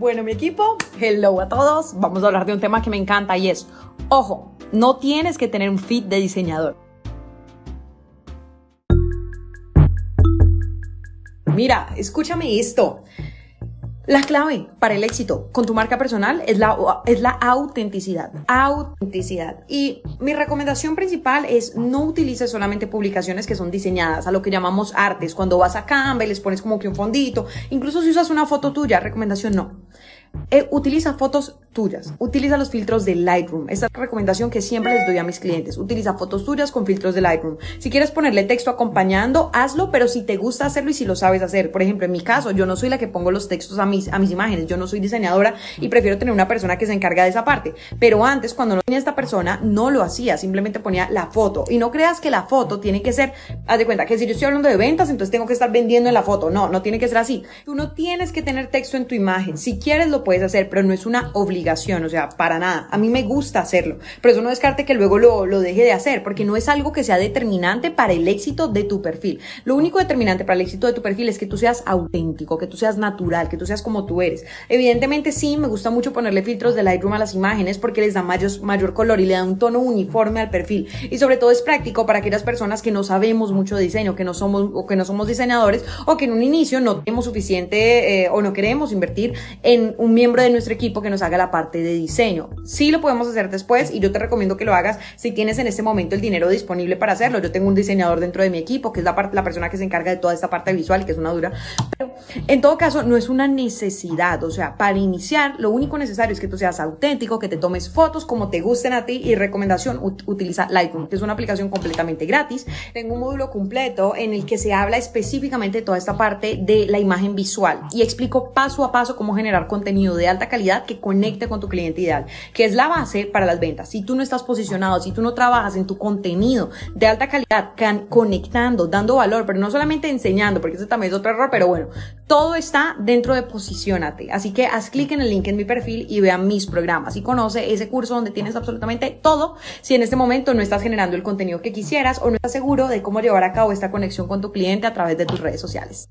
Bueno, mi equipo, hello a todos. Vamos a hablar de un tema que me encanta y es, ojo, no tienes que tener un fit de diseñador. Mira, escúchame esto. La clave para el éxito con tu marca personal es la, es la autenticidad. Autenticidad. Y mi recomendación principal es no utilices solamente publicaciones que son diseñadas a lo que llamamos artes. Cuando vas a Canva y les pones como que un fondito, incluso si usas una foto tuya, recomendación no. Eh, utiliza fotos tuyas, utiliza los filtros de Lightroom. Esta es la recomendación que siempre les doy a mis clientes. Utiliza fotos tuyas con filtros de Lightroom. Si quieres ponerle texto acompañando, hazlo, pero si te gusta hacerlo y si lo sabes hacer. Por ejemplo, en mi caso, yo no soy la que pongo los textos a mis, a mis imágenes, yo no soy diseñadora y prefiero tener una persona que se encarga de esa parte. Pero antes, cuando no tenía esta persona, no lo hacía, simplemente ponía la foto. Y no creas que la foto tiene que ser, haz de cuenta que si yo estoy hablando de ventas, entonces tengo que estar vendiendo en la foto. No, no tiene que ser así. Tú no tienes que tener texto en tu imagen. Si quieres, lo puedes hacer, pero no es una obligación, o sea, para nada. A mí me gusta hacerlo, pero eso no descarte que luego lo, lo deje de hacer, porque no es algo que sea determinante para el éxito de tu perfil. Lo único determinante para el éxito de tu perfil es que tú seas auténtico, que tú seas natural, que tú seas como tú eres. Evidentemente sí, me gusta mucho ponerle filtros de Lightroom a las imágenes porque les da mayor, mayor color y le da un tono uniforme al perfil. Y sobre todo es práctico para aquellas personas que no sabemos mucho de diseño, que no somos o que no somos diseñadores o que en un inicio no tenemos suficiente eh, o no queremos invertir en un miembro de nuestro equipo que nos haga la parte de diseño. Sí lo podemos hacer después y yo te recomiendo que lo hagas si tienes en este momento el dinero disponible para hacerlo. Yo tengo un diseñador dentro de mi equipo que es la, la persona que se encarga de toda esta parte visual, que es una dura. Pero en todo caso, no es una necesidad. O sea, para iniciar, lo único necesario es que tú seas auténtico, que te tomes fotos como te gusten a ti y recomendación, utiliza Lightroom, que es una aplicación completamente gratis. Tengo un módulo completo en el que se habla específicamente de toda esta parte de la imagen visual y explico paso a paso cómo generar contenido de alta calidad que conecte con tu cliente ideal, que es la base para las ventas. Si tú no estás posicionado, si tú no trabajas en tu contenido de alta calidad, conectando, dando valor, pero no solamente enseñando, porque ese también es otro error, pero bueno, todo está dentro de posicionate. Así que haz clic en el link en mi perfil y vea mis programas y conoce ese curso donde tienes absolutamente todo si en este momento no estás generando el contenido que quisieras o no estás seguro de cómo llevar a cabo esta conexión con tu cliente a través de tus redes sociales.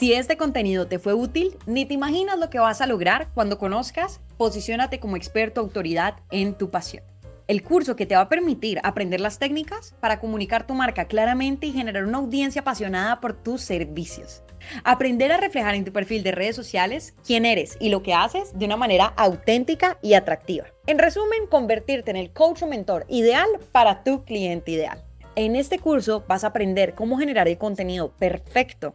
Si este contenido te fue útil, ni te imaginas lo que vas a lograr cuando conozcas Posiciónate como experto autoridad en tu pasión. El curso que te va a permitir aprender las técnicas para comunicar tu marca claramente y generar una audiencia apasionada por tus servicios. Aprender a reflejar en tu perfil de redes sociales quién eres y lo que haces de una manera auténtica y atractiva. En resumen, convertirte en el coach o mentor ideal para tu cliente ideal. En este curso vas a aprender cómo generar el contenido perfecto